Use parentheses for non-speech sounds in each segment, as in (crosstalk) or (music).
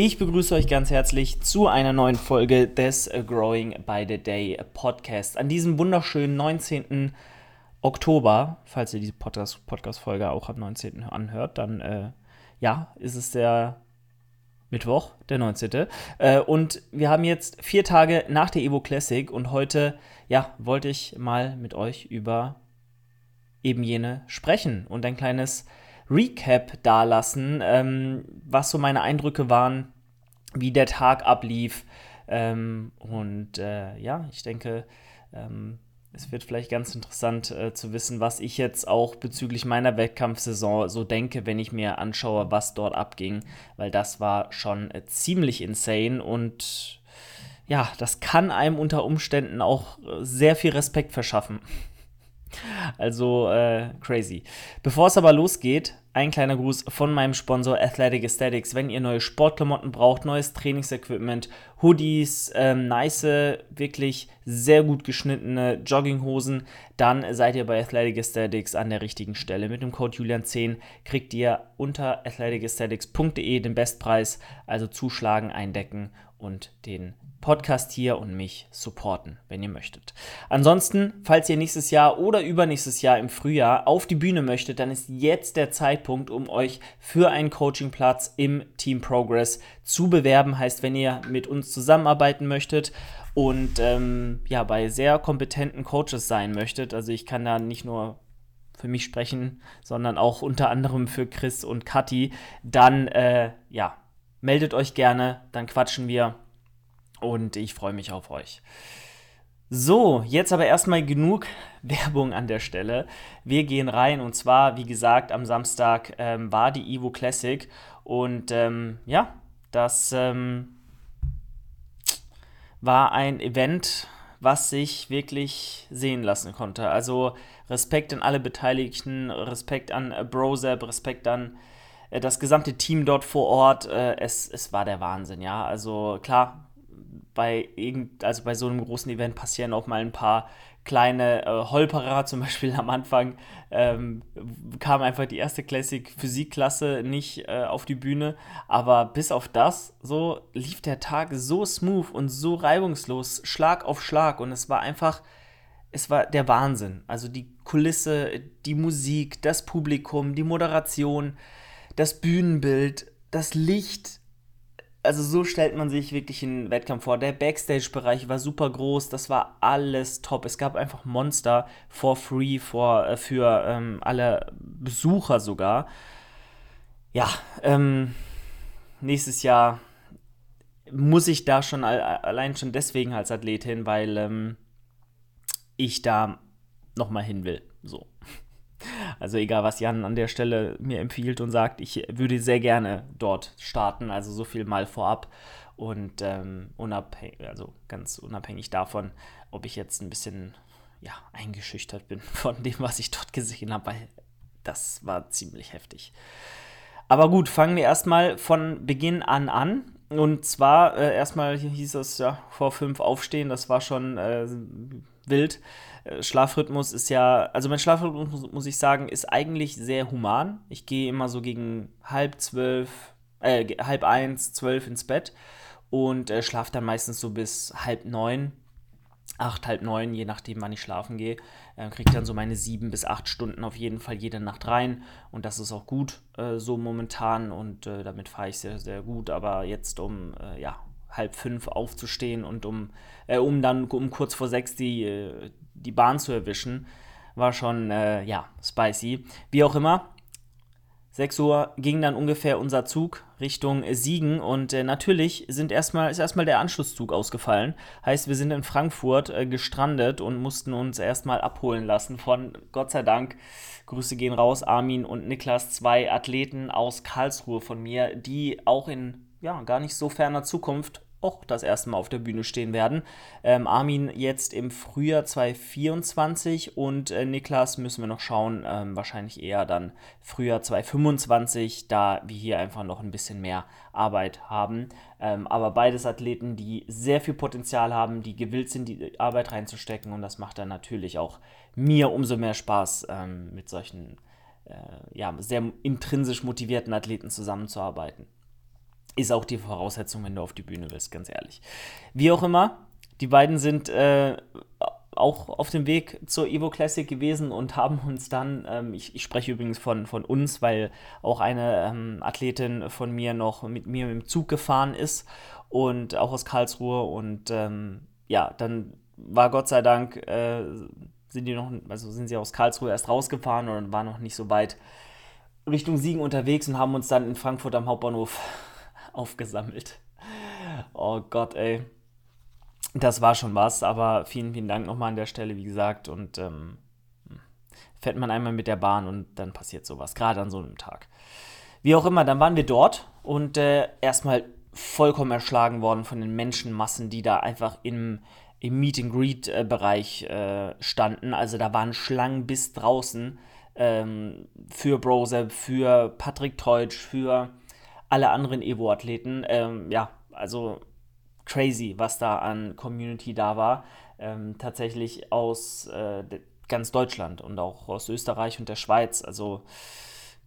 Ich begrüße euch ganz herzlich zu einer neuen Folge des Growing by the Day Podcast. An diesem wunderschönen 19. Oktober, falls ihr diese Podcast-Folge auch am 19. anhört, dann äh, ja, ist es der Mittwoch, der 19. Äh, und wir haben jetzt vier Tage nach der Evo Classic und heute, ja, wollte ich mal mit euch über eben jene sprechen und ein kleines Recap dalassen, ähm, was so meine Eindrücke waren, wie der Tag ablief. Ähm, und äh, ja, ich denke, ähm, es wird vielleicht ganz interessant äh, zu wissen, was ich jetzt auch bezüglich meiner Wettkampfsaison so denke, wenn ich mir anschaue, was dort abging, weil das war schon äh, ziemlich insane und ja, das kann einem unter Umständen auch äh, sehr viel Respekt verschaffen. Also äh, crazy. Bevor es aber losgeht, ein kleiner Gruß von meinem Sponsor Athletic Aesthetics. Wenn ihr neue Sportklamotten braucht, neues Trainingsequipment, Hoodies, ähm, nice, wirklich sehr gut geschnittene Jogginghosen, dann seid ihr bei Athletic Aesthetics an der richtigen Stelle. Mit dem Code Julian10 kriegt ihr unter athleticesthetics.de den Bestpreis, also zuschlagen, eindecken und den Podcast hier und mich supporten, wenn ihr möchtet. Ansonsten, falls ihr nächstes Jahr oder übernächstes Jahr im Frühjahr auf die Bühne möchtet, dann ist jetzt der Zeitpunkt, um euch für einen Coachingplatz im Team Progress zu bewerben. Heißt, wenn ihr mit uns zusammenarbeiten möchtet und ähm, ja, bei sehr kompetenten Coaches sein möchtet, also ich kann da nicht nur für mich sprechen, sondern auch unter anderem für Chris und Kathi, dann äh, ja, meldet euch gerne, dann quatschen wir und ich freue mich auf euch. So, jetzt aber erstmal genug (laughs) Werbung an der Stelle. Wir gehen rein und zwar, wie gesagt, am Samstag ähm, war die Evo Classic und ähm, ja, das ähm, war ein Event, was sich wirklich sehen lassen konnte. Also Respekt an alle Beteiligten, Respekt an äh, Brozep, Respekt an das gesamte Team dort vor Ort. Äh, es, es war der Wahnsinn, ja. Also klar, bei irgend, also bei so einem großen Event passieren auch mal ein paar kleine äh, Holperer, zum (laughs) Beispiel am Anfang ähm, kam einfach die erste Classic Physikklasse nicht äh, auf die Bühne, aber bis auf das so lief der Tag so smooth und so reibungslos, Schlag auf Schlag und es war einfach, es war der Wahnsinn. Also die Kulisse, die Musik, das Publikum, die Moderation, das Bühnenbild, das Licht, also so stellt man sich wirklich einen Wettkampf vor. Der Backstage-Bereich war super groß, das war alles top. Es gab einfach Monster for free for, äh, für ähm, alle Besucher sogar. Ja, ähm, nächstes Jahr muss ich da schon allein schon deswegen als Athlet hin, weil ähm, ich da nochmal hin will. So. Also egal, was Jan an der Stelle mir empfiehlt und sagt, ich würde sehr gerne dort starten, also so viel mal vorab. Und ähm, unabhängig, also ganz unabhängig davon, ob ich jetzt ein bisschen ja, eingeschüchtert bin (laughs) von dem, was ich dort gesehen habe, weil das war ziemlich heftig. Aber gut, fangen wir erstmal von Beginn an an. Und zwar, äh, erstmal hieß es ja vor fünf aufstehen, das war schon äh, wild. Äh, Schlafrhythmus ist ja, also mein Schlafrhythmus, muss ich sagen, ist eigentlich sehr human. Ich gehe immer so gegen halb zwölf, äh, halb eins, zwölf ins Bett und äh, schlafe dann meistens so bis halb neun, acht, halb neun, je nachdem, wann ich schlafen gehe. Äh, Kriege dann so meine sieben bis acht Stunden auf jeden Fall jede Nacht rein und das ist auch gut äh, so momentan und äh, damit fahre ich sehr, sehr gut. Aber jetzt um, äh, ja, halb fünf aufzustehen und um, äh, um dann um kurz vor sechs die, äh, die Bahn zu erwischen, war schon, äh, ja, spicy. Wie auch immer, 6 Uhr ging dann ungefähr unser Zug Richtung Siegen und äh, natürlich sind erstmal, ist erstmal der Anschlusszug ausgefallen. Heißt, wir sind in Frankfurt äh, gestrandet und mussten uns erstmal abholen lassen von, Gott sei Dank, Grüße gehen raus, Armin und Niklas, zwei Athleten aus Karlsruhe von mir, die auch in ja, gar nicht so ferner Zukunft auch das erste Mal auf der Bühne stehen werden. Ähm, Armin jetzt im Frühjahr 2024 und äh, Niklas müssen wir noch schauen, ähm, wahrscheinlich eher dann Frühjahr 2025, da wir hier einfach noch ein bisschen mehr Arbeit haben. Ähm, aber beides Athleten, die sehr viel Potenzial haben, die gewillt sind, die Arbeit reinzustecken und das macht dann natürlich auch mir umso mehr Spaß, ähm, mit solchen äh, ja, sehr intrinsisch motivierten Athleten zusammenzuarbeiten. Ist auch die Voraussetzung, wenn du auf die Bühne willst, ganz ehrlich. Wie auch immer, die beiden sind äh, auch auf dem Weg zur Evo Classic gewesen und haben uns dann, ähm, ich, ich, spreche übrigens von, von uns, weil auch eine ähm, Athletin von mir noch mit mir im Zug gefahren ist und auch aus Karlsruhe und ähm, ja, dann war Gott sei Dank, äh, sind die noch, also sind sie aus Karlsruhe erst rausgefahren und waren noch nicht so weit Richtung Siegen unterwegs und haben uns dann in Frankfurt am Hauptbahnhof aufgesammelt. Oh Gott, ey das war schon was, aber vielen, vielen Dank nochmal an der Stelle, wie gesagt. Und ähm, fährt man einmal mit der Bahn und dann passiert sowas, gerade an so einem Tag. Wie auch immer, dann waren wir dort und äh, erstmal vollkommen erschlagen worden von den Menschenmassen, die da einfach im, im Meet-and-Greet-Bereich äh, standen. Also da waren Schlangen bis draußen ähm, für Brose, für Patrick Teutsch, für alle anderen Evo-Athleten. Ähm, ja, also crazy, was da an Community da war. Ähm, tatsächlich aus äh, ganz Deutschland und auch aus Österreich und der Schweiz. Also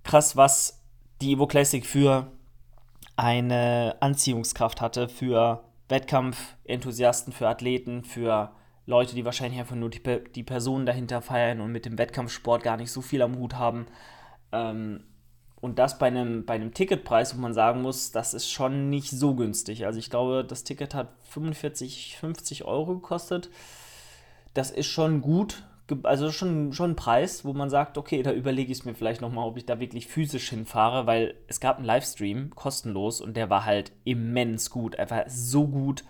krass, was die Evo Classic für eine Anziehungskraft hatte für Wettkampfenthusiasten, für Athleten, für Leute, die wahrscheinlich einfach nur die, die Personen dahinter feiern und mit dem Wettkampfsport gar nicht so viel am Hut haben. Ähm, und das bei einem, bei einem Ticketpreis, wo man sagen muss, das ist schon nicht so günstig. Also ich glaube, das Ticket hat 45, 50 Euro gekostet. Das ist schon gut, also schon, schon ein Preis, wo man sagt, okay, da überlege ich es mir vielleicht nochmal, ob ich da wirklich physisch hinfahre, weil es gab einen Livestream, kostenlos, und der war halt immens gut. War so gut,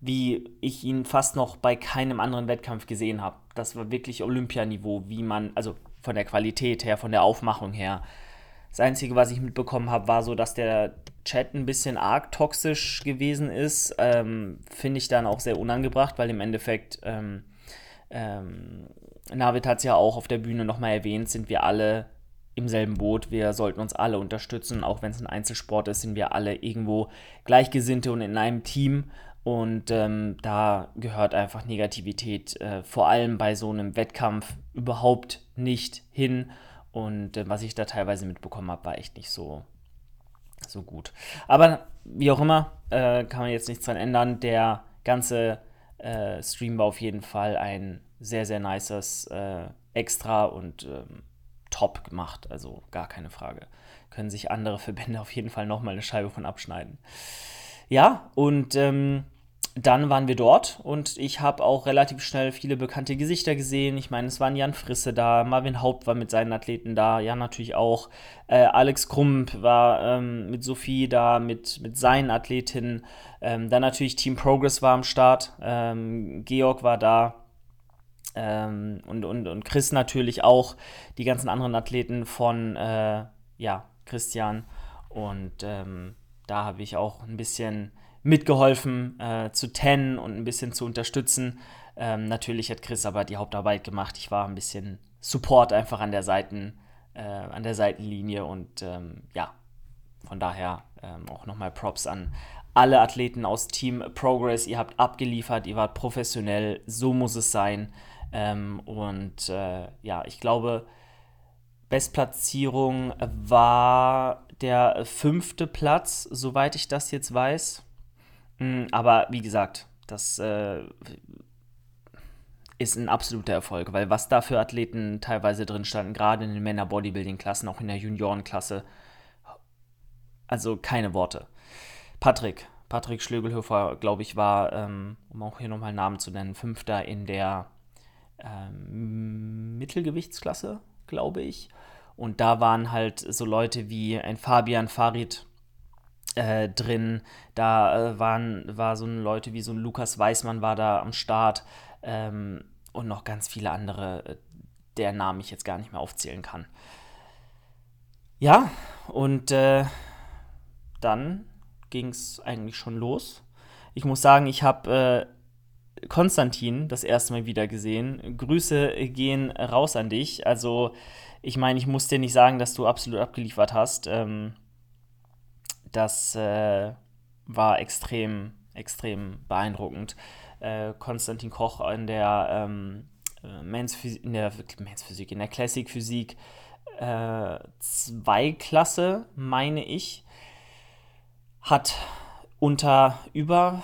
wie ich ihn fast noch bei keinem anderen Wettkampf gesehen habe. Das war wirklich Olympianiveau, wie man, also von der Qualität her, von der Aufmachung her. Das Einzige, was ich mitbekommen habe, war so, dass der Chat ein bisschen arg toxisch gewesen ist. Ähm, Finde ich dann auch sehr unangebracht, weil im Endeffekt, ähm, ähm, Navid hat es ja auch auf der Bühne nochmal erwähnt, sind wir alle im selben Boot. Wir sollten uns alle unterstützen. Auch wenn es ein Einzelsport ist, sind wir alle irgendwo Gleichgesinnte und in einem Team. Und ähm, da gehört einfach Negativität, äh, vor allem bei so einem Wettkampf, überhaupt nicht hin. Und äh, was ich da teilweise mitbekommen habe, war echt nicht so, so gut. Aber wie auch immer, äh, kann man jetzt nichts dran ändern. Der ganze äh, Stream war auf jeden Fall ein sehr, sehr nices äh, Extra und ähm, top gemacht. Also gar keine Frage. Können sich andere Verbände (laughs) auf jeden Fall nochmal eine Scheibe von abschneiden. Ja, und ähm, dann waren wir dort und ich habe auch relativ schnell viele bekannte Gesichter gesehen. Ich meine, es waren Jan Frisse da, Marvin Haupt war mit seinen Athleten da, ja natürlich auch. Äh, Alex Krump war ähm, mit Sophie da, mit, mit seinen Athletinnen. Ähm, dann natürlich Team Progress war am Start, ähm, Georg war da. Ähm, und, und, und Chris natürlich auch, die ganzen anderen Athleten von äh, ja, Christian. Und ähm, da habe ich auch ein bisschen mitgeholfen äh, zu tennen und ein bisschen zu unterstützen. Ähm, natürlich hat Chris aber die Hauptarbeit gemacht. Ich war ein bisschen Support einfach an der Seiten, äh, an der Seitenlinie und ähm, ja, von daher ähm, auch nochmal Props an alle Athleten aus Team Progress. Ihr habt abgeliefert, ihr wart professionell, so muss es sein. Ähm, und äh, ja, ich glaube, Bestplatzierung war der fünfte Platz, soweit ich das jetzt weiß. Mm, aber wie gesagt, das äh, ist ein absoluter Erfolg, weil was da für Athleten teilweise drin standen, gerade in den Männer-Bodybuilding-Klassen, auch in der Juniorenklasse, also keine Worte. Patrick, Patrick Schlögelhofer, glaube ich, war, ähm, um auch hier nochmal Namen zu nennen, Fünfter in der ähm, Mittelgewichtsklasse, glaube ich. Und da waren halt so Leute wie ein Fabian Farid, äh, drin. Da äh, waren war so Leute wie so ein Lukas Weißmann war da am Start ähm, und noch ganz viele andere, äh, deren Namen ich jetzt gar nicht mehr aufzählen kann. Ja, und äh, dann ging es eigentlich schon los. Ich muss sagen, ich habe äh, Konstantin das erste Mal wieder gesehen. Grüße gehen raus an dich. Also, ich meine, ich muss dir nicht sagen, dass du absolut abgeliefert hast. Ähm, das äh, war extrem, extrem beeindruckend. Äh, Konstantin Koch in der, ähm, äh, in der Physik, in der Classic Physik 2 äh, Klasse, meine ich, hat unter über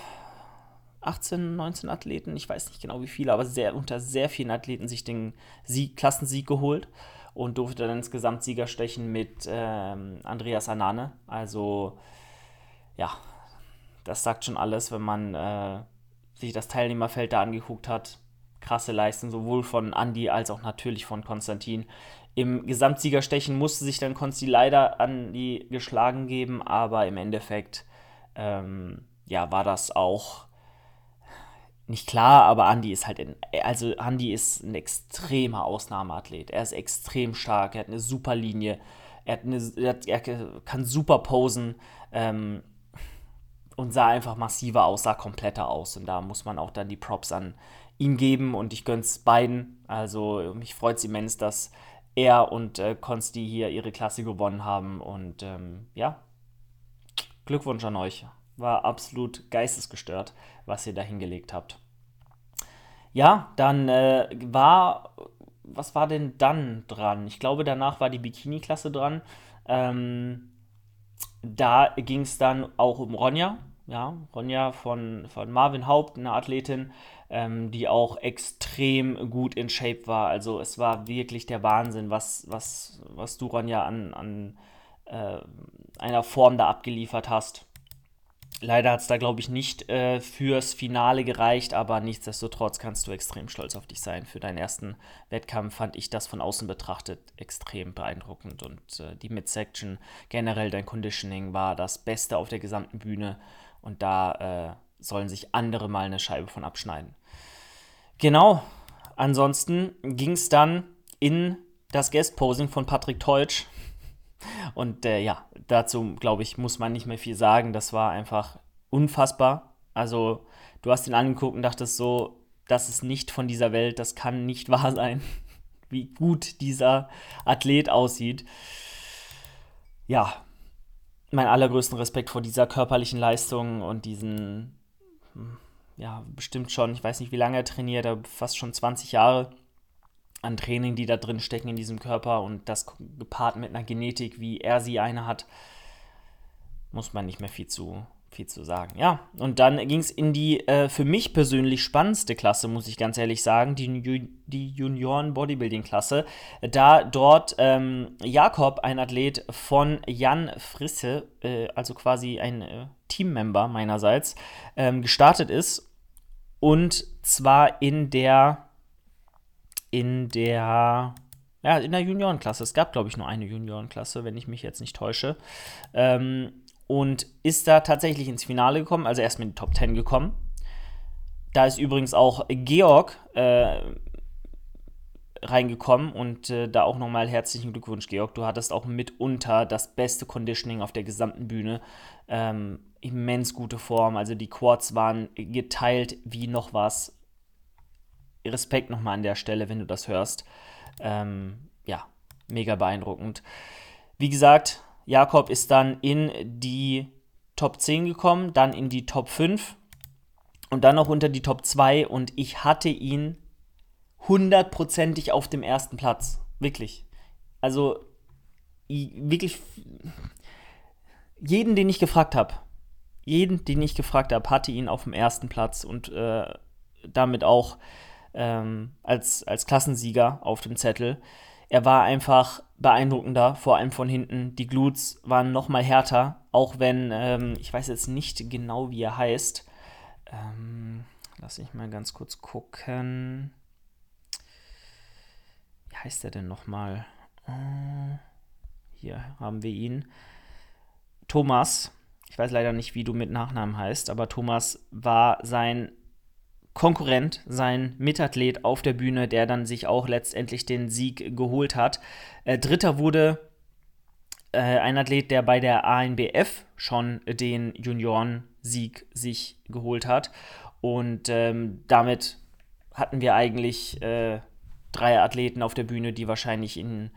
18, 19 Athleten, ich weiß nicht genau wie viele, aber sehr, unter sehr vielen Athleten sich den Sieg, Klassensieg geholt und durfte dann ins Gesamtsieger stechen mit ähm, Andreas Anane. Also ja, das sagt schon alles, wenn man äh, sich das Teilnehmerfeld da angeguckt hat. Krasse Leistung, sowohl von Andy als auch natürlich von Konstantin. Im Gesamtsiegerstechen musste sich dann Konsti leider an die geschlagen geben, aber im Endeffekt ähm, ja, war das auch nicht klar, aber Andy ist halt, in, also Andy ist ein extremer Ausnahmeathlet. Er ist extrem stark, er hat eine super Linie, er, hat eine, er, hat, er kann super posen ähm, und sah einfach massiver aus, sah kompletter aus. Und da muss man auch dann die Props an ihn geben und ich gönn's beiden. Also mich freut es immens, dass er und äh, Konsti hier ihre Klasse gewonnen haben und ähm, ja, Glückwunsch an euch. War absolut geistesgestört, was ihr da hingelegt habt. Ja, dann äh, war, was war denn dann dran? Ich glaube, danach war die Bikini-Klasse dran. Ähm, da ging es dann auch um Ronja. Ja, Ronja von, von Marvin Haupt, eine Athletin, ähm, die auch extrem gut in Shape war. Also es war wirklich der Wahnsinn, was, was, was du, Ronja, an, an äh, einer Form da abgeliefert hast. Leider hat es da, glaube ich, nicht äh, fürs Finale gereicht, aber nichtsdestotrotz kannst du extrem stolz auf dich sein. Für deinen ersten Wettkampf fand ich das von außen betrachtet extrem beeindruckend und äh, die Midsection, generell dein Conditioning war das Beste auf der gesamten Bühne und da äh, sollen sich andere mal eine Scheibe von abschneiden. Genau, ansonsten ging es dann in das Guest-Posing von Patrick Teutsch und äh, ja, dazu, glaube ich, muss man nicht mehr viel sagen. Das war einfach unfassbar. Also, du hast ihn angeguckt und dachtest so, das ist nicht von dieser Welt, das kann nicht (laughs) wahr sein, wie gut dieser Athlet aussieht. Ja, mein allergrößten Respekt vor dieser körperlichen Leistung und diesen, ja, bestimmt schon, ich weiß nicht, wie lange er trainiert, aber fast schon 20 Jahre an Training, die da drin stecken in diesem Körper und das gepaart mit einer Genetik, wie er sie eine hat, muss man nicht mehr viel zu, viel zu sagen. Ja, und dann ging es in die äh, für mich persönlich spannendste Klasse, muss ich ganz ehrlich sagen, die, die Junioren-Bodybuilding-Klasse. Da dort ähm, Jakob, ein Athlet von Jan Frisse, äh, also quasi ein äh, Teammember meinerseits, ähm, gestartet ist. Und zwar in der in der, ja, in der Juniorenklasse. Es gab, glaube ich, nur eine Juniorenklasse, wenn ich mich jetzt nicht täusche. Ähm, und ist da tatsächlich ins Finale gekommen, also erst mit den Top 10 gekommen. Da ist übrigens auch Georg äh, reingekommen und äh, da auch nochmal herzlichen Glückwunsch, Georg. Du hattest auch mitunter das beste Conditioning auf der gesamten Bühne. Ähm, immens gute Form, also die Quads waren geteilt wie noch was. Respekt nochmal an der Stelle, wenn du das hörst. Ähm, ja, mega beeindruckend. Wie gesagt, Jakob ist dann in die Top 10 gekommen, dann in die Top 5 und dann noch unter die Top 2 und ich hatte ihn hundertprozentig auf dem ersten Platz. Wirklich. Also, wirklich jeden, den ich gefragt habe, jeden, den ich gefragt habe, hatte ihn auf dem ersten Platz und äh, damit auch ähm, als, als Klassensieger auf dem Zettel. Er war einfach beeindruckender, vor allem von hinten. Die Glutes waren noch mal härter, auch wenn, ähm, ich weiß jetzt nicht genau, wie er heißt. Ähm, lass ich mal ganz kurz gucken. Wie heißt er denn noch mal? Äh, hier haben wir ihn. Thomas. Ich weiß leider nicht, wie du mit Nachnamen heißt, aber Thomas war sein Konkurrent, sein Mitathlet auf der Bühne, der dann sich auch letztendlich den Sieg geholt hat. Äh, Dritter wurde äh, ein Athlet, der bei der ANBF schon den Juniorensieg sich geholt hat. Und ähm, damit hatten wir eigentlich äh, drei Athleten auf der Bühne, die wahrscheinlich in,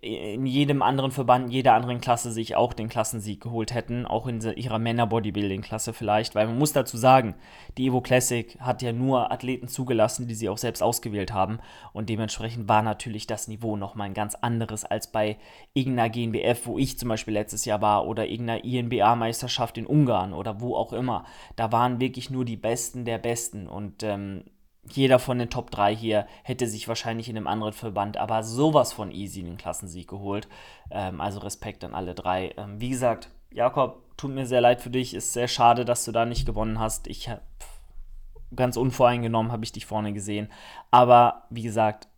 in jedem anderen Verband, jeder anderen Klasse sich auch den Klassensieg geholt hätten, auch in ihrer Männer-Bodybuilding-Klasse vielleicht, weil man muss dazu sagen, die Evo Classic hat ja nur Athleten zugelassen, die sie auch selbst ausgewählt haben und dementsprechend war natürlich das Niveau nochmal ein ganz anderes als bei irgendeiner GNBF, wo ich zum Beispiel letztes Jahr war oder irgendeiner INBA-Meisterschaft in Ungarn oder wo auch immer. Da waren wirklich nur die Besten der Besten und ähm, jeder von den Top 3 hier hätte sich wahrscheinlich in einem anderen Verband aber sowas von easy den Klassensieg geholt. Ähm, also Respekt an alle drei. Ähm, wie gesagt, Jakob, tut mir sehr leid für dich. Ist sehr schade, dass du da nicht gewonnen hast. Ich habe ganz unvoreingenommen habe ich dich vorne gesehen. Aber wie gesagt,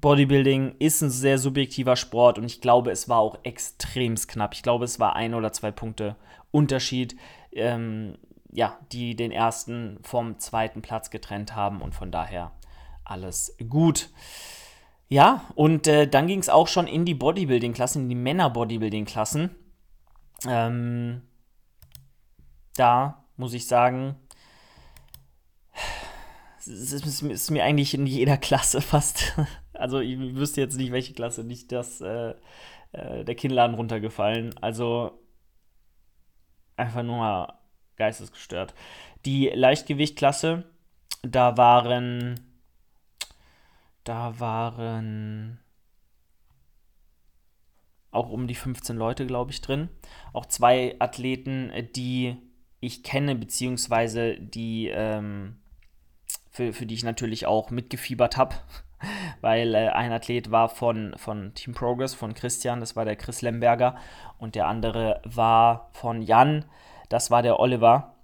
Bodybuilding ist ein sehr subjektiver Sport und ich glaube, es war auch extrem knapp. Ich glaube, es war ein oder zwei Punkte Unterschied. Ähm, ja, die den ersten vom zweiten Platz getrennt haben und von daher alles gut. Ja, und äh, dann ging es auch schon in die Bodybuilding-Klassen, in die Männer-Bodybuilding-Klassen. Ähm, da muss ich sagen, es ist, ist, mir eigentlich in jeder Klasse (laughs) fast, also ich wüsste jetzt nicht, welche Klasse, nicht das, äh, äh, der Kinnladen runtergefallen. Also einfach nur geistesgestört. Die Leichtgewichtklasse, da waren, da waren auch um die 15 Leute, glaube ich, drin. Auch zwei Athleten, die ich kenne, beziehungsweise die, ähm, für, für die ich natürlich auch mitgefiebert habe. (laughs) Weil äh, ein Athlet war von, von Team Progress, von Christian, das war der Chris Lemberger. Und der andere war von Jan, das war der Oliver.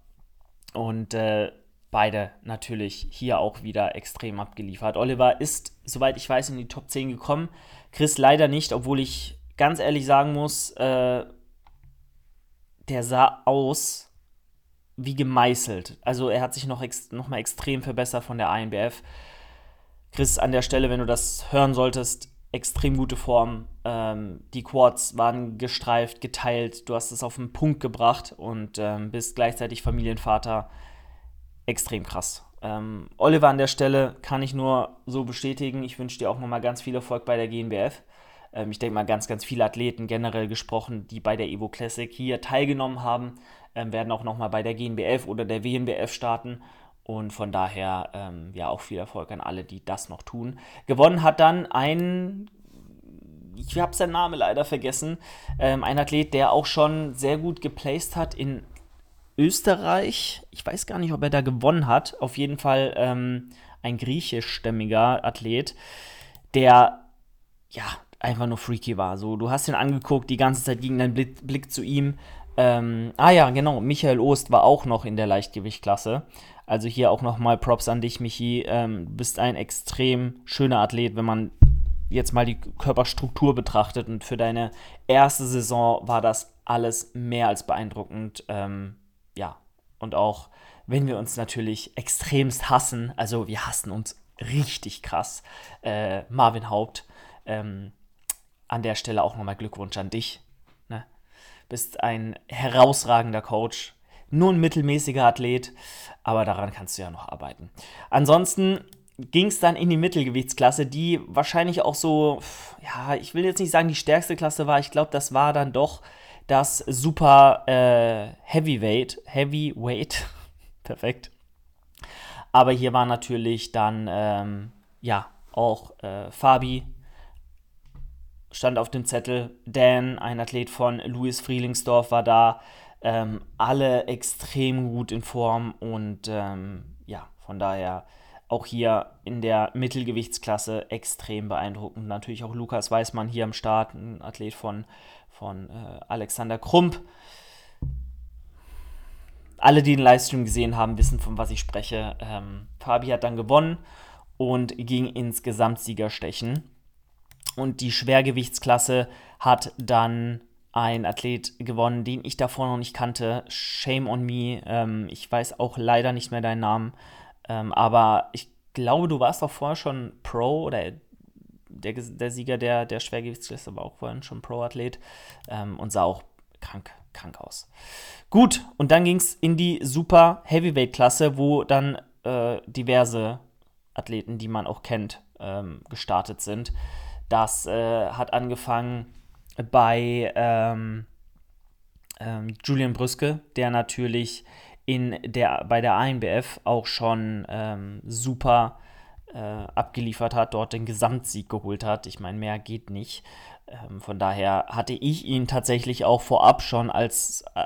Und äh, beide natürlich hier auch wieder extrem abgeliefert. Oliver ist, soweit ich weiß, in die Top 10 gekommen. Chris leider nicht, obwohl ich ganz ehrlich sagen muss, äh, der sah aus wie gemeißelt. Also er hat sich noch, ex noch mal extrem verbessert von der INBF. Chris, an der Stelle, wenn du das hören solltest, extrem gute Form. Ähm, die Quads waren gestreift, geteilt. Du hast es auf den Punkt gebracht und ähm, bist gleichzeitig Familienvater. Extrem krass. Ähm, Oliver an der Stelle kann ich nur so bestätigen. Ich wünsche dir auch nochmal ganz viel Erfolg bei der GNBF. Ähm, ich denke mal, ganz, ganz viele Athleten generell gesprochen, die bei der Evo Classic hier teilgenommen haben, ähm, werden auch nochmal bei der GNBF oder der WNBF starten. Und von daher, ähm, ja, auch viel Erfolg an alle, die das noch tun. Gewonnen hat dann ein, ich habe seinen Namen leider vergessen, ähm, ein Athlet, der auch schon sehr gut geplaced hat in Österreich. Ich weiß gar nicht, ob er da gewonnen hat. Auf jeden Fall ähm, ein griechischstämmiger Athlet, der, ja, einfach nur freaky war. So, du hast ihn angeguckt, die ganze Zeit ging dein Blick, zu ihm. Ähm, ah ja, genau, Michael Ost war auch noch in der Leichtgewichtklasse. Also hier auch nochmal Props an dich, Michi. Ähm, du bist ein extrem schöner Athlet, wenn man jetzt mal die Körperstruktur betrachtet. Und für deine erste Saison war das alles mehr als beeindruckend. Ähm, ja, und auch wenn wir uns natürlich extremst hassen, also wir hassen uns richtig krass, äh, Marvin Haupt, ähm, an der Stelle auch nochmal Glückwunsch an dich. Ne? Bist ein herausragender Coach, nur ein mittelmäßiger Athlet, aber daran kannst du ja noch arbeiten. Ansonsten ging es dann in die Mittelgewichtsklasse, die wahrscheinlich auch so, ja, ich will jetzt nicht sagen, die stärkste Klasse war. Ich glaube, das war dann doch das Super äh, Heavyweight. Heavyweight. (laughs) Perfekt. Aber hier war natürlich dann, ähm, ja, auch äh, Fabi stand auf dem Zettel. Dan, ein Athlet von Louis Frielingsdorf, war da. Ähm, alle extrem gut in Form und ähm, ja, von daher auch hier in der Mittelgewichtsklasse extrem beeindruckend. Natürlich auch Lukas Weißmann hier am Start, ein Athlet von, von äh, Alexander Krump. Alle, die den Livestream gesehen haben, wissen, von was ich spreche. Ähm, Fabi hat dann gewonnen und ging ins Gesamtsiegerstechen. Und die Schwergewichtsklasse hat dann ein Athlet gewonnen, den ich davor noch nicht kannte. Shame on me. Ähm, ich weiß auch leider nicht mehr deinen Namen. Ähm, aber ich glaube, du warst doch vorher schon Pro oder der, der Sieger der, der Schwergewichtsklasse war auch vorhin schon Pro-Athlet ähm, und sah auch krank, krank aus. Gut, und dann ging es in die Super Heavyweight-Klasse, wo dann äh, diverse Athleten, die man auch kennt, ähm, gestartet sind. Das äh, hat angefangen bei ähm, ähm, Julian Brüske, der natürlich in der, bei der ANBF auch schon ähm, super äh, abgeliefert hat, dort den Gesamtsieg geholt hat. Ich meine, mehr geht nicht. Ähm, von daher hatte ich ihn tatsächlich auch vorab schon als äh,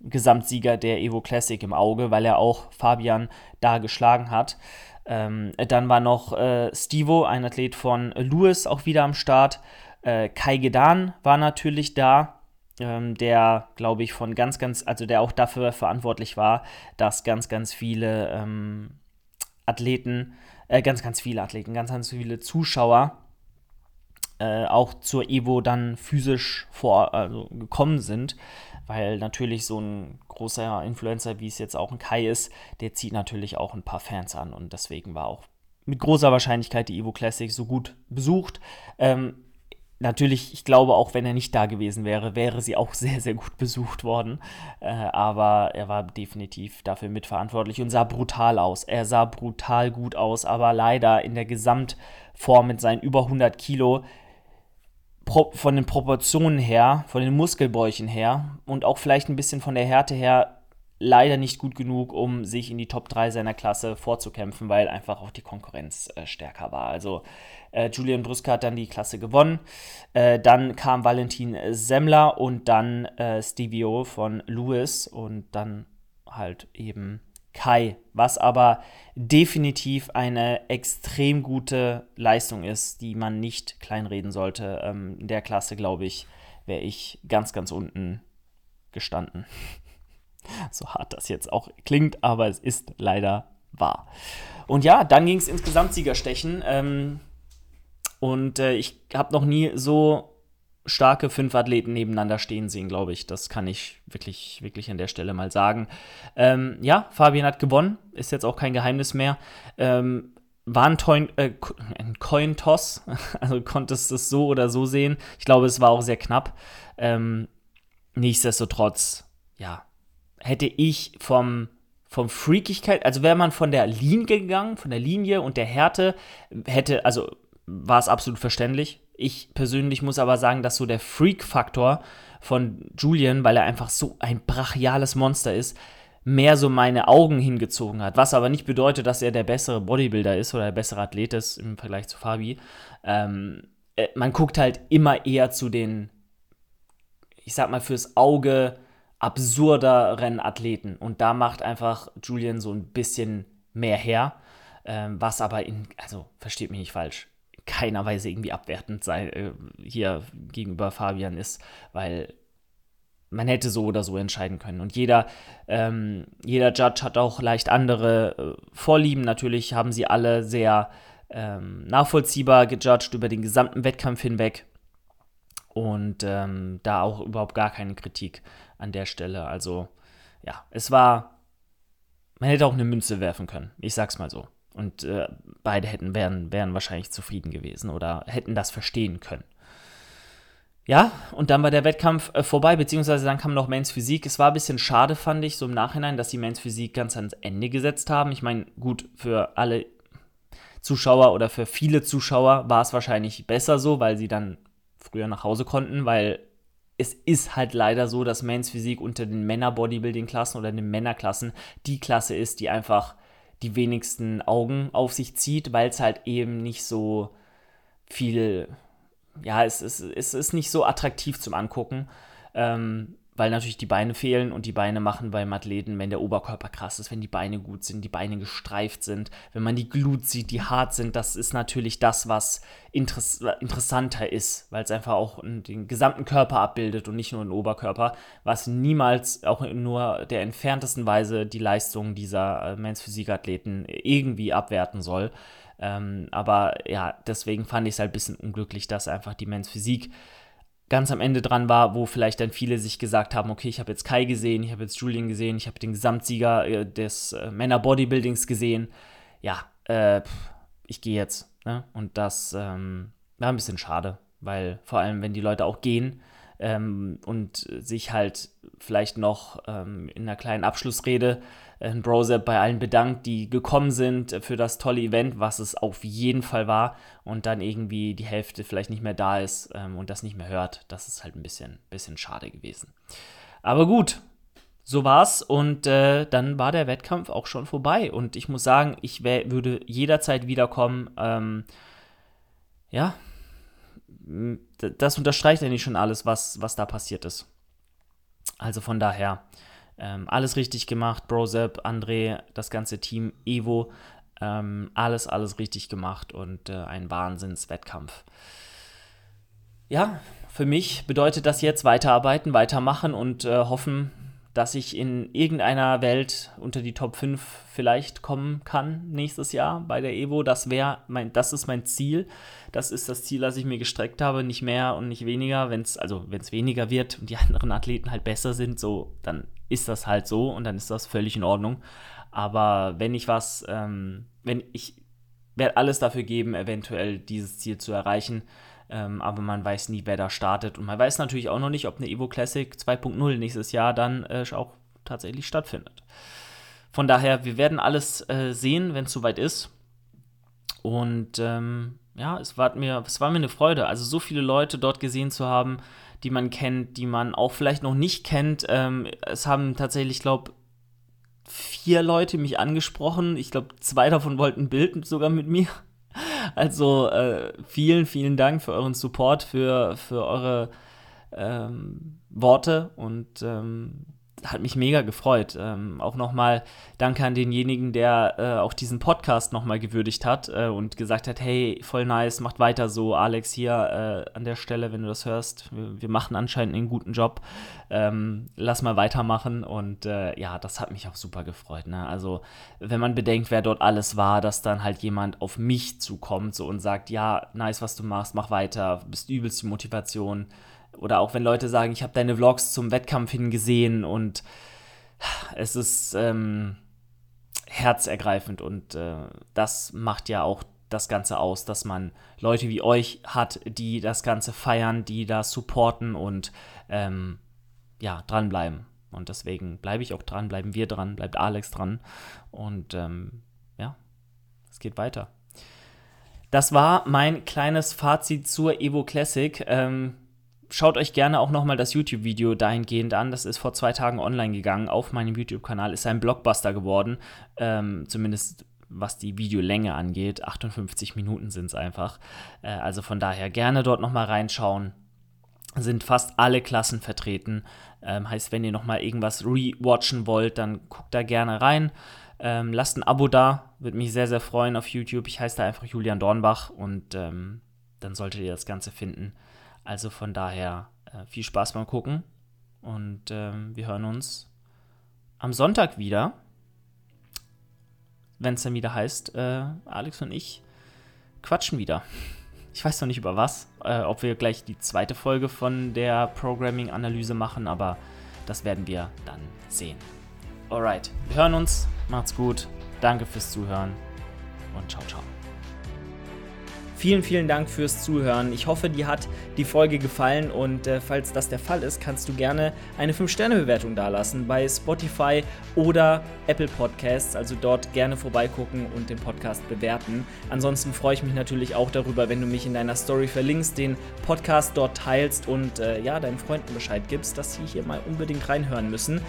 Gesamtsieger der Evo Classic im Auge, weil er auch Fabian da geschlagen hat. Ähm, dann war noch äh, Stivo, ein Athlet von Lewis, auch wieder am Start. Äh, Kai Gedan war natürlich da, ähm, der, glaube ich, von ganz, ganz, also der auch dafür verantwortlich war, dass ganz, ganz viele ähm, Athleten, äh, ganz, ganz viele Athleten, ganz, ganz viele Zuschauer äh, auch zur Evo dann physisch vor, also gekommen sind, weil natürlich so ein großer Influencer, wie es jetzt auch ein Kai ist, der zieht natürlich auch ein paar Fans an und deswegen war auch mit großer Wahrscheinlichkeit die Evo Classic so gut besucht. Ähm, natürlich, ich glaube, auch wenn er nicht da gewesen wäre, wäre sie auch (laughs) sehr, sehr gut besucht worden. Äh, aber er war definitiv dafür mitverantwortlich und sah brutal aus. Er sah brutal gut aus, aber leider in der Gesamtform mit seinen über 100 Kilo von den Proportionen her, von den Muskelbäuchen her und auch vielleicht ein bisschen von der Härte her leider nicht gut genug, um sich in die Top 3 seiner Klasse vorzukämpfen, weil einfach auch die Konkurrenz äh, stärker war. Also äh, Julian Brüsker hat dann die Klasse gewonnen. Äh, dann kam Valentin Semmler und dann äh, Stevie O von Lewis und dann halt eben Kai, was aber definitiv eine extrem gute Leistung ist, die man nicht kleinreden sollte. Ähm, in der Klasse, glaube ich, wäre ich ganz, ganz unten gestanden. (laughs) (laughs) so hart das jetzt auch klingt, aber es ist leider wahr. Und ja, dann ging es ins Gesamtsiegerstechen. Ähm, und äh, ich habe noch nie so starke fünf Athleten nebeneinander stehen sehen, glaube ich. Das kann ich wirklich, wirklich an der Stelle mal sagen. Ähm, ja, Fabian hat gewonnen, ist jetzt auch kein Geheimnis mehr. Ähm, war ein, Toin, äh, ein Coin-Toss, (laughs) also konntest du es so oder so sehen. Ich glaube, es war auch sehr knapp. Ähm, nichtsdestotrotz, ja, hätte ich vom, vom Freakigkeit, also wäre man von der Linie gegangen, von der Linie und der Härte, hätte, also war es absolut verständlich. Ich persönlich muss aber sagen, dass so der Freak-Faktor von Julian, weil er einfach so ein brachiales Monster ist, mehr so meine Augen hingezogen hat. Was aber nicht bedeutet, dass er der bessere Bodybuilder ist oder der bessere Athlet ist im Vergleich zu Fabi. Ähm, äh, man guckt halt immer eher zu den, ich sag mal, fürs Auge absurderen Athleten. Und da macht einfach Julian so ein bisschen mehr her. Ähm, was aber in, also versteht mich nicht falsch, keiner Weise irgendwie abwertend sei, äh, hier gegenüber Fabian ist, weil man hätte so oder so entscheiden können. Und jeder, ähm, jeder Judge hat auch leicht andere äh, Vorlieben. Natürlich haben sie alle sehr ähm, nachvollziehbar gejudged über den gesamten Wettkampf hinweg. Und ähm, da auch überhaupt gar keine Kritik an der Stelle. Also ja, es war, man hätte auch eine Münze werfen können. Ich sag's mal so. Und äh, beide hätten, wären, wären wahrscheinlich zufrieden gewesen oder hätten das verstehen können. Ja, und dann war der Wettkampf äh, vorbei, beziehungsweise dann kam noch Mains Physik. Es war ein bisschen schade, fand ich, so im Nachhinein, dass die Mains Physik ganz ans Ende gesetzt haben. Ich meine, gut, für alle Zuschauer oder für viele Zuschauer war es wahrscheinlich besser so, weil sie dann früher nach Hause konnten, weil es ist halt leider so, dass Mains Physik unter den Männer-Bodybuilding-Klassen oder den Männerklassen die Klasse ist, die einfach die wenigsten Augen auf sich zieht, weil es halt eben nicht so viel, ja, es, es, es ist nicht so attraktiv zum Angucken. Ähm, weil natürlich die Beine fehlen und die Beine machen beim Athleten, wenn der Oberkörper krass ist, wenn die Beine gut sind, die Beine gestreift sind, wenn man die Glut sieht, die hart sind, das ist natürlich das, was interess interessanter ist, weil es einfach auch den gesamten Körper abbildet und nicht nur den Oberkörper, was niemals auch nur der entferntesten Weise die Leistung dieser äh, Men's Physik-Athleten irgendwie abwerten soll. Ähm, aber ja, deswegen fand ich es halt ein bisschen unglücklich, dass einfach die Men's Physik ganz am Ende dran war, wo vielleicht dann viele sich gesagt haben, okay, ich habe jetzt Kai gesehen, ich habe jetzt Julian gesehen, ich habe den Gesamtsieger äh, des äh, Männer Bodybuildings gesehen. Ja, äh, ich gehe jetzt. Ne? Und das ähm, war ein bisschen schade, weil vor allem, wenn die Leute auch gehen, ähm, und sich halt vielleicht noch ähm, in einer kleinen Abschlussrede äh, ein Browser bei allen bedankt, die gekommen sind für das tolle Event, was es auf jeden Fall war und dann irgendwie die Hälfte vielleicht nicht mehr da ist ähm, und das nicht mehr hört. Das ist halt ein bisschen, bisschen schade gewesen. Aber gut, so war's und äh, dann war der Wettkampf auch schon vorbei und ich muss sagen, ich wär, würde jederzeit wiederkommen. Ähm, ja, das unterstreicht eigentlich schon alles, was, was da passiert ist. Also von daher, ähm, alles richtig gemacht. Brosep, André, das ganze Team, Evo, ähm, alles, alles richtig gemacht und äh, ein Wahnsinnswettkampf. Ja, für mich bedeutet das jetzt weiterarbeiten, weitermachen und äh, hoffen, dass ich in irgendeiner Welt unter die Top 5 vielleicht kommen kann nächstes Jahr bei der Evo. Das wäre mein, das ist mein Ziel. Das ist das Ziel, das ich mir gestreckt habe, nicht mehr und nicht weniger. Wenn es also wenn es weniger wird und die (laughs) anderen Athleten halt besser sind, so dann ist das halt so und dann ist das völlig in Ordnung. Aber wenn ich was, ähm, wenn ich werde alles dafür geben, eventuell dieses Ziel zu erreichen. Ähm, aber man weiß nie, wer da startet. Und man weiß natürlich auch noch nicht, ob eine Evo Classic 2.0 nächstes Jahr dann äh, auch tatsächlich stattfindet. Von daher, wir werden alles äh, sehen, wenn es soweit ist. Und ähm, ja, es war, mir, es war mir eine Freude, also so viele Leute dort gesehen zu haben, die man kennt, die man auch vielleicht noch nicht kennt. Ähm, es haben tatsächlich, glaube vier Leute mich angesprochen. Ich glaube, zwei davon wollten ein Bild sogar mit mir. (laughs) Also äh, vielen, vielen Dank für euren Support, für, für eure ähm, Worte und ähm, hat mich mega gefreut. Ähm, auch nochmal danke an denjenigen, der äh, auch diesen Podcast nochmal gewürdigt hat äh, und gesagt hat, hey, voll nice, macht weiter so, Alex, hier äh, an der Stelle, wenn du das hörst, wir, wir machen anscheinend einen guten Job, ähm, lass mal weitermachen und äh, ja, das hat mich auch super gefreut. Ne? Also wenn man bedenkt, wer dort alles war, dass dann halt jemand auf mich zukommt so und sagt, ja, nice, was du machst, mach weiter, bist übelst die Motivation, oder auch wenn Leute sagen, ich habe deine Vlogs zum Wettkampf hingesehen und es ist ähm, herzergreifend und äh, das macht ja auch das Ganze aus, dass man Leute wie euch hat, die das Ganze feiern, die da supporten und ähm, ja, dranbleiben. Und deswegen bleibe ich auch dran, bleiben wir dran, bleibt Alex dran. Und ähm, ja, es geht weiter. Das war mein kleines Fazit zur Evo Classic. Ähm, schaut euch gerne auch nochmal das YouTube-Video dahingehend an. Das ist vor zwei Tagen online gegangen auf meinem YouTube-Kanal. Ist ein Blockbuster geworden. Ähm, zumindest was die Videolänge angeht. 58 Minuten sind es einfach. Äh, also von daher gerne dort nochmal reinschauen. Sind fast alle Klassen vertreten. Ähm, heißt, wenn ihr nochmal irgendwas rewatchen wollt, dann guckt da gerne rein. Ähm, lasst ein Abo da, würde mich sehr, sehr freuen auf YouTube. Ich heiße da einfach Julian Dornbach und ähm, dann solltet ihr das Ganze finden. Also von daher äh, viel Spaß beim Gucken und ähm, wir hören uns am Sonntag wieder, wenn es dann wieder heißt, äh, Alex und ich quatschen wieder. Ich weiß noch nicht über was, äh, ob wir gleich die zweite Folge von der Programming-Analyse machen, aber das werden wir dann sehen. Alright, wir hören uns, macht's gut, danke fürs Zuhören und ciao, ciao. Vielen, vielen Dank fürs Zuhören. Ich hoffe, dir hat die Folge gefallen und äh, falls das der Fall ist, kannst du gerne eine 5-Sterne-Bewertung dalassen bei Spotify oder Apple Podcasts. Also dort gerne vorbeigucken und den Podcast bewerten. Ansonsten freue ich mich natürlich auch darüber, wenn du mich in deiner Story verlinkst, den Podcast dort teilst und äh, ja, deinen Freunden Bescheid gibst, dass sie hier mal unbedingt reinhören müssen.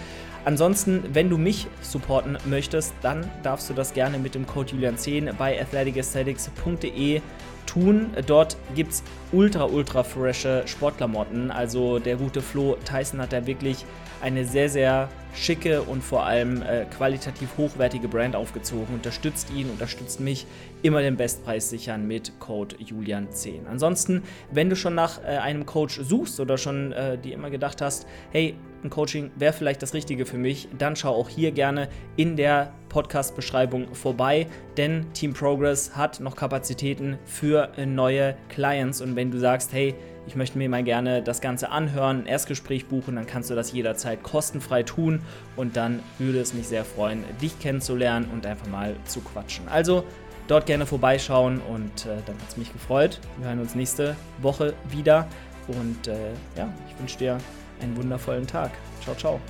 Ansonsten, wenn du mich supporten möchtest, dann darfst du das gerne mit dem Code Julian10 bei athleticesthetics.de tun. Dort gibt es ultra, ultra frische Sportklamotten. Also der gute Flo Tyson hat da wirklich eine sehr, sehr schicke und vor allem äh, qualitativ hochwertige Brand aufgezogen. Unterstützt ihn, unterstützt mich. Immer den Bestpreis sichern mit Code Julian10. Ansonsten, wenn du schon nach äh, einem Coach suchst oder schon äh, dir immer gedacht hast, hey, ein Coaching wäre vielleicht das Richtige für mich, dann schau auch hier gerne in der Podcast-Beschreibung vorbei, denn Team Progress hat noch Kapazitäten für neue Clients. Und wenn du sagst, hey, ich möchte mir mal gerne das Ganze anhören, ein Erstgespräch buchen, dann kannst du das jederzeit kostenfrei tun und dann würde es mich sehr freuen, dich kennenzulernen und einfach mal zu quatschen. Also dort gerne vorbeischauen und äh, dann hat es mich gefreut. Wir hören uns nächste Woche wieder Und äh, ja, ich wünsche dir einen wundervollen Tag. Ciao, ciao.